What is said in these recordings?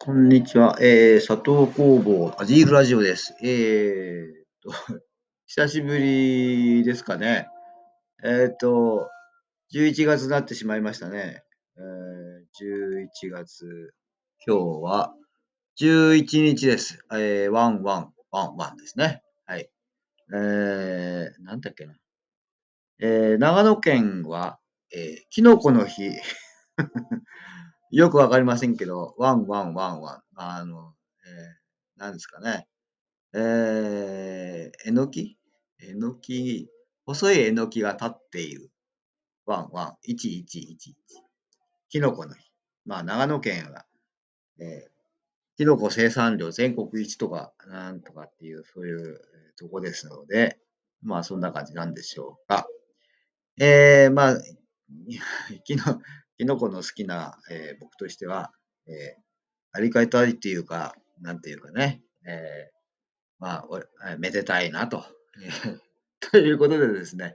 こんにちは。えー、佐藤工房アジールラジオです。えーと、久しぶりですかね。えーと、11月になってしまいましたね。えー、11月、今日は11日です。えー、 one one、one one ですね。はい。えー、なんだっけな。えー、長野県は、えー、キノコの日。よくわかりませんけど、 one one one one。あの、えー、何ですかね。えー、えのき？えのき、細いえのきが立っている。 one one、1111。キノコの日。まあ、長野県は、えー、キノコ生産量全国一とか、なんとかっていう、そういうとこですので、まあ、そんな感じなんでしょうか。えー、まあ、キノ、キノコの好きな、えー、僕としては、えー、ありがたいっていうか、なんていうかね、えー、まあ、めでたいなと。ということでですね、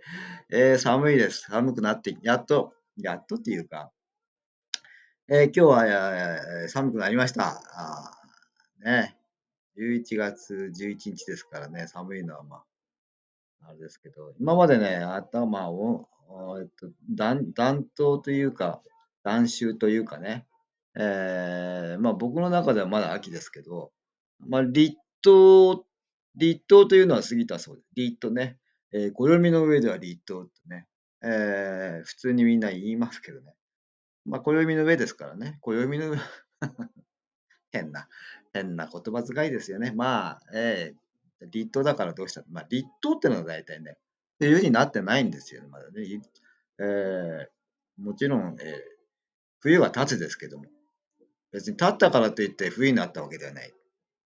えー、寒いです。寒くなって、やっと、やっとっていうか、えー、今日は、えー、寒くなりました。あね、11月11日ですからね、寒いのはまあ、あれですけど、今までね、頭を、えっと、暖暖冬というか、暖秋というかね、えー、まあ僕の中ではまだ秋ですけど、まあ立冬、立冬というのは過ぎたそうです。立冬ね。えー、暦の上では立冬ってね、えー、普通にみんな言いますけどね。まあ暦の上ですからね。暦の上 変な、変な言葉遣いですよね。まあ、えー、立冬だからどうしたまあ立冬ってのは大体ね、冬になってないんですよ、まだね。えー、もちろん、えー、冬は経つですけども、別に経ったからといって冬になったわけではない。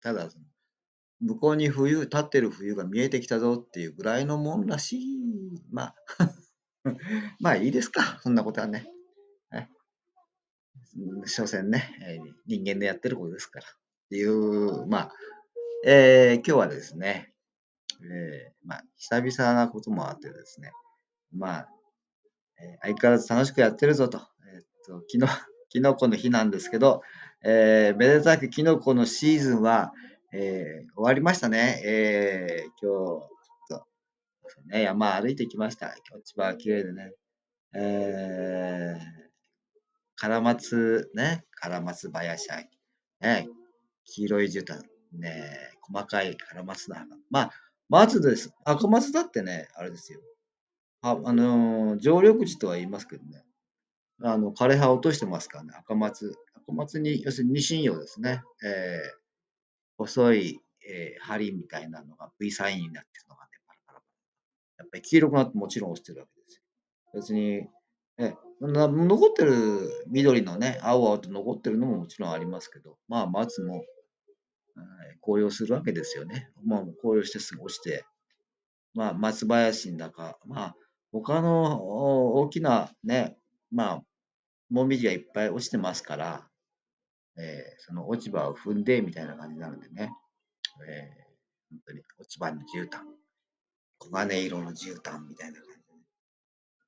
ただ、向こうに冬、経ってる冬が見えてきたぞっていうぐらいのもんらしい。まあ、まあいいですか、そんなことはね。所詮ね、人間でやってることですから。っていう、まあ、えー、今日はですね、えー、まあ、久々なこともあってですね、まあ、えー、相変わらず楽しくやってるぞと、と昨日、キノコの日なんですけど、えー、めでたくキノコのシーズンは、えー、終わりましたね。えー、今日、ね、山歩いてきました。今日千葉は綺麗でね。えー、カラマツ、ね、カラマツ林、ね、黄色い絨毯、ね、細かいカラマツの花。まあ、松です。赤松だってね、あれですよ。あ、あのー、常緑樹とは言いますけどね。あの、枯葉を落としてますからね、赤松。赤松に、要するに二神葉ですね。えー、細い、えー、針みたいなのが V サインになってるのがね、パラパラパラ。やっぱり黄色くなってもちろん落ちてるわけですよ。別に、え残ってる緑のね、青々と残ってるのももちろんありますけど、まあ、松も、紅葉するわけですよね。まあ、紅葉してすぐ落ちて、まあ、松林だか、まあ、他の大きなね、まあ、もみじがいっぱい落ちてますから、えー、その落ち葉を踏んでみたいな感じになのでね、えー、本当に落ち葉の絨毯、黄金色の絨毯みたいな感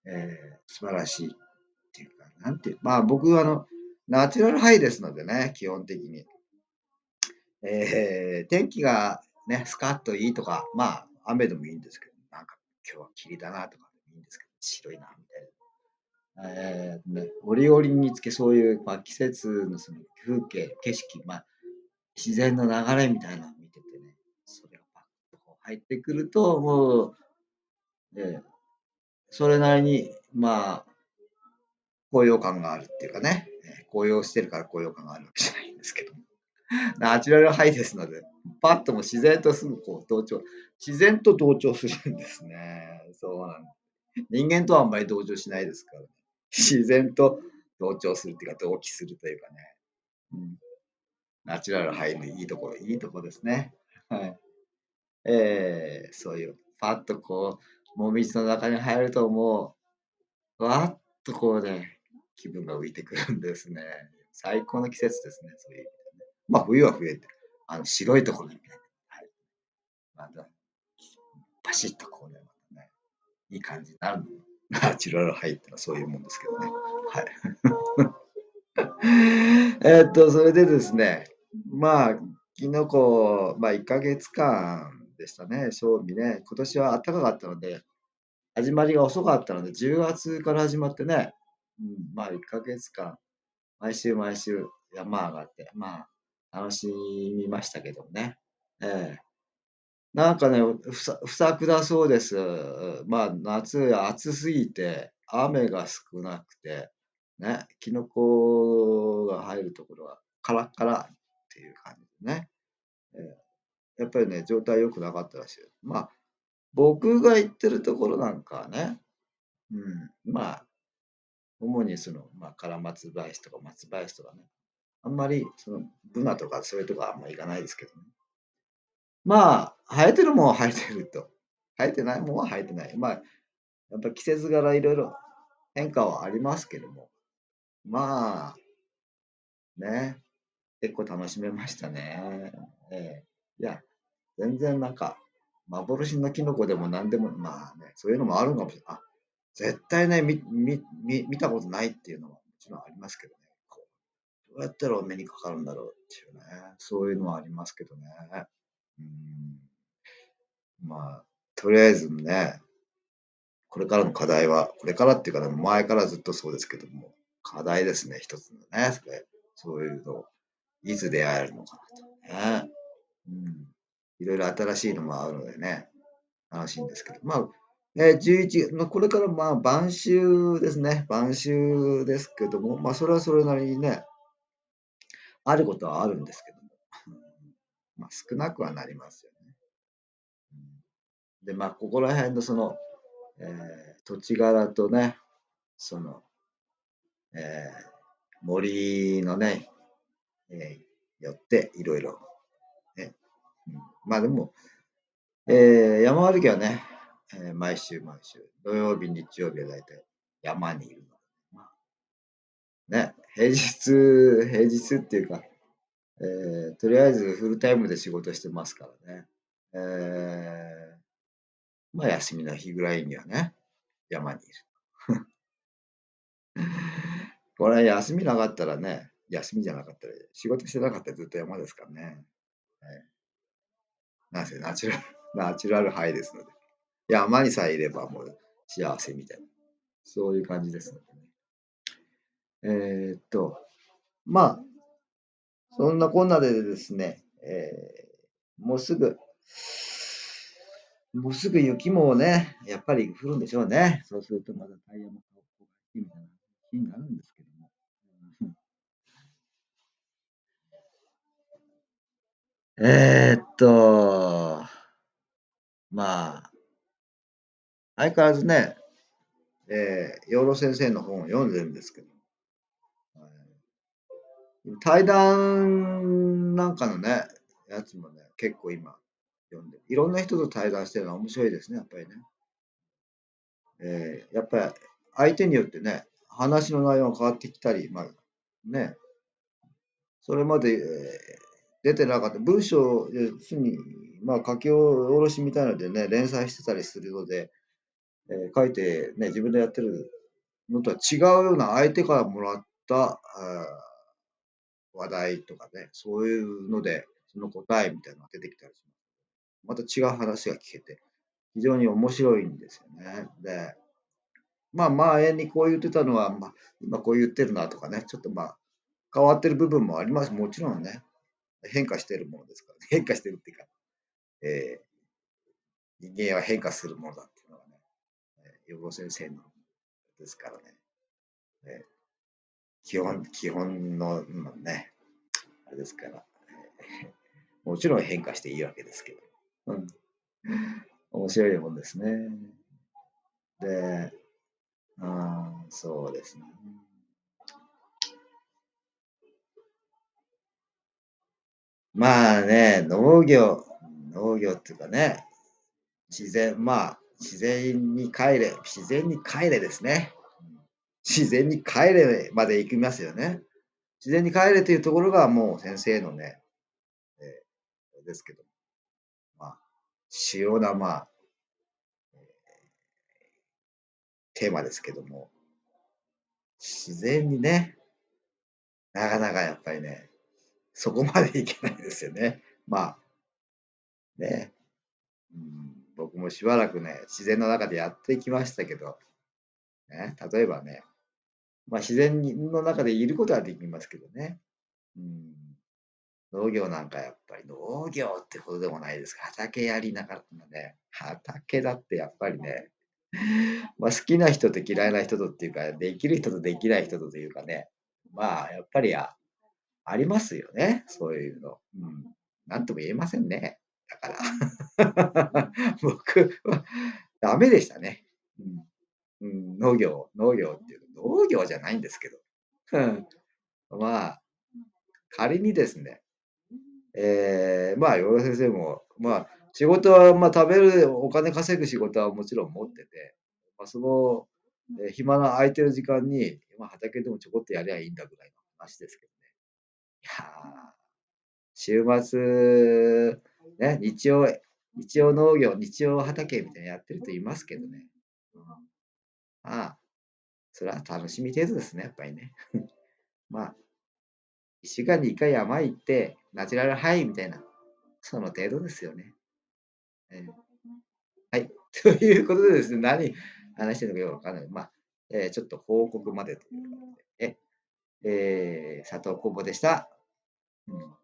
じで、えー、素晴らしいっていうか、なんていう、まあ僕はあの、ナチュラルハイですのでね、基本的に。えー、天気がね、スカッといいとか、まあ雨でもいいんですけど、なんか今日は霧だなとかでもいいんですけど、白いなみたいな。えーね、折々につけそういう、まあ、季節のその風景、景色、まあ、自然の流れみたいなのを見ててね、それがパッと入ってくると、もう、えー、それなりに、まあ、高揚感があるっていうかね、高揚してるから高揚感があるわけじゃないんですけど。ナチュラルハイですので、パッとも自然とすぐこう同調、自然と同調するんですね。そうなん人間とはあんまり同調しないですからね。自然と同調するっていうか、同期するというかね。うん。ナチュラルハイのいいところ、いいところですね。はい。えー、そういう、パッとこう、もみじの中に入るともう、わーっとこうね、気分が浮いてくるんですね。最高の季節ですね、そういう意味でね。まあ、冬は冬で、あの、白いところにね、はい。また、パシッとこうね、ね、いい感じになるのナ チュラルハイってのはそういうもんですけどね。はい。えっと、それでですね、まあ、キノコ、まあ、1ヶ月間でしたね、賞味ね。今年は暖かかったので、始まりが遅かったので、10月から始まってね、うん、まあ、1ヶ月間、毎週毎週山上がって、まあ、楽しみましたけどね。ええなんかね、不作不作だそうです。まあ、夏暑すぎて、雨が少なくて、ね、キノコが入るところはカラッカラっていう感じでね。えーやっぱりね、状態良くなかったらしい。まあ、僕が行ってるところなんかはね、うん、まあ、主にその、まあ、カラマツ林とか松林とかね、あんまりそのブナとかそれとかあんまり行かないですけどね。まあ、生えてるもんは生えてると。生えてないもんは生えてない。まあ、やっぱ季節柄いろいろ変化はありますけども、まあ、ね、結構楽しめましたね。ええいや、全然なんか、幻のキノコでも何でも、まあね、そういうのもあるかもしれない。あ、絶対ね、み、み、み、見たことないっていうのはもちろんありますけどね。こうどうやったらお目にかかるんだろうっていうね。そういうのはありますけどね。うん。まあ、とりあえずね、これからの課題は、これからっていうか、前からずっとそうですけども、課題ですね、一つのね、それ。そういうの、いつ出会えるのかなと。ね。うん。いろいろ新しいのもあるのでね、楽しいんですけど。まあ、えー、11、まあ、これからまあ、晩秋ですね。晩秋ですけども、まあ、それはそれなりにね、あることはあるんですけど、まあ、少なくはなりますよね。で、まあ、ここら辺のその、えー、土地柄とね、その、えー、森のね、えー、よっていろいろ、ね、うん、まあでも、えー、山歩きはね、えー、毎週毎週、土曜日、日曜日は大体山にいるの。まあ、ね、平日、平日っていうか、えー、とりあえずフルタイムで仕事してますからね。えー、まあ休みの日ぐらいにはね、山にいる。これ休みなかったらね、休みじゃなかったら、仕事してなかったらずっと山ですからね。はい、なんせナチュラル、ナチュラルハイですので。山にさえいればもう幸せみたいな。そういう感じですのでね。えー、っと、まあ、そんなこんなでですね、えー、もうすぐ、もうすぐ雪もね、やっぱり降るんでしょうね。そうするとまたタイヤも買う方がいいみたいな気になるんですけども。えー、っと、まあ、相変わらずね、えー、養老先生の本を読んでるんですけど、対談なんかのね、やつもね、結構今読んでいろんな人と対談してるのは面白いですね、やっぱりね。えー、やっぱり相手によってね、話の内容が変わってきたり、まあね、それまで、えー、出てなかった。文章、要するに、まあ書き下ろしみたいのでね、連載してたりするので、えー、書いてね、自分でやってるのとは違うような相手からもらったあ話題とかね、そういうので、その答えみたいなのが出てきたりします。また違う話が聞けて、非常に面白いんですよね。で、まあ前にこう言ってたのは、まあ、今こう言ってるなとかね、ちょっとまあ変わってる部分もあります。もちろんね、変化してるものですから、ね、変化してるっていうか、えー、人間は変化するものだっていうのはね、予防先生のですからね、えー、基本、基本のね、あれですから、もちろん変化していいわけですけど、うん、面白いもんですね。で、あそうですね。まあね、農業、農業っていうかね、自然、まあ、自然に帰れ、自然に帰れですね。自然に帰れまで行きますよね。自然に帰れというところがもう先生のね、えー、ですけど、まあ、主要な、まあ、えー、テーマですけども、自然にね、なかなかやっぱりね、そこまでいけないですよね。まあ、ね。うん、僕もしばらくね、自然の中でやってきましたけど、ね、例えばね、まあ、自然の中でいることはできますけどね。うん、農業なんかやっぱり農業ってほどでもないですか。畑やりながらね、畑だってやっぱりね、まあ、好きな人と嫌いな人とっていうか、できる人とできない人とというかね、まあ、やっぱりあありますよね、そういうの。うん。なんとも言えませんね。だから。僕はダメでしたね。うん。うん、農業農業っていう農業じゃないんですけど。まあ、仮にですね、ええ、まあ、養老先生も、まあ、仕事は、まあ、食べるお金稼ぐ仕事はもちろん持ってて、まあ、その、え、暇な空いてる時間に、まあ、畑でもちょこっとやりゃいいんだぐらいの話ですけどね。いや、週末、ね、日曜日曜農業、日曜畑みたいなやってる人いますけどね。うん。まあ、それは楽しみ程度ですね、やっぱりね。まあ、1週間に1回山行って、ナチュラルハイみたいな、その程度ですよね。ええ。はい。ということでですね、何話してるのかよくわかんない。まあ、ええ、ちょっと報告までという感じで、え、え、佐藤工房でした。うん。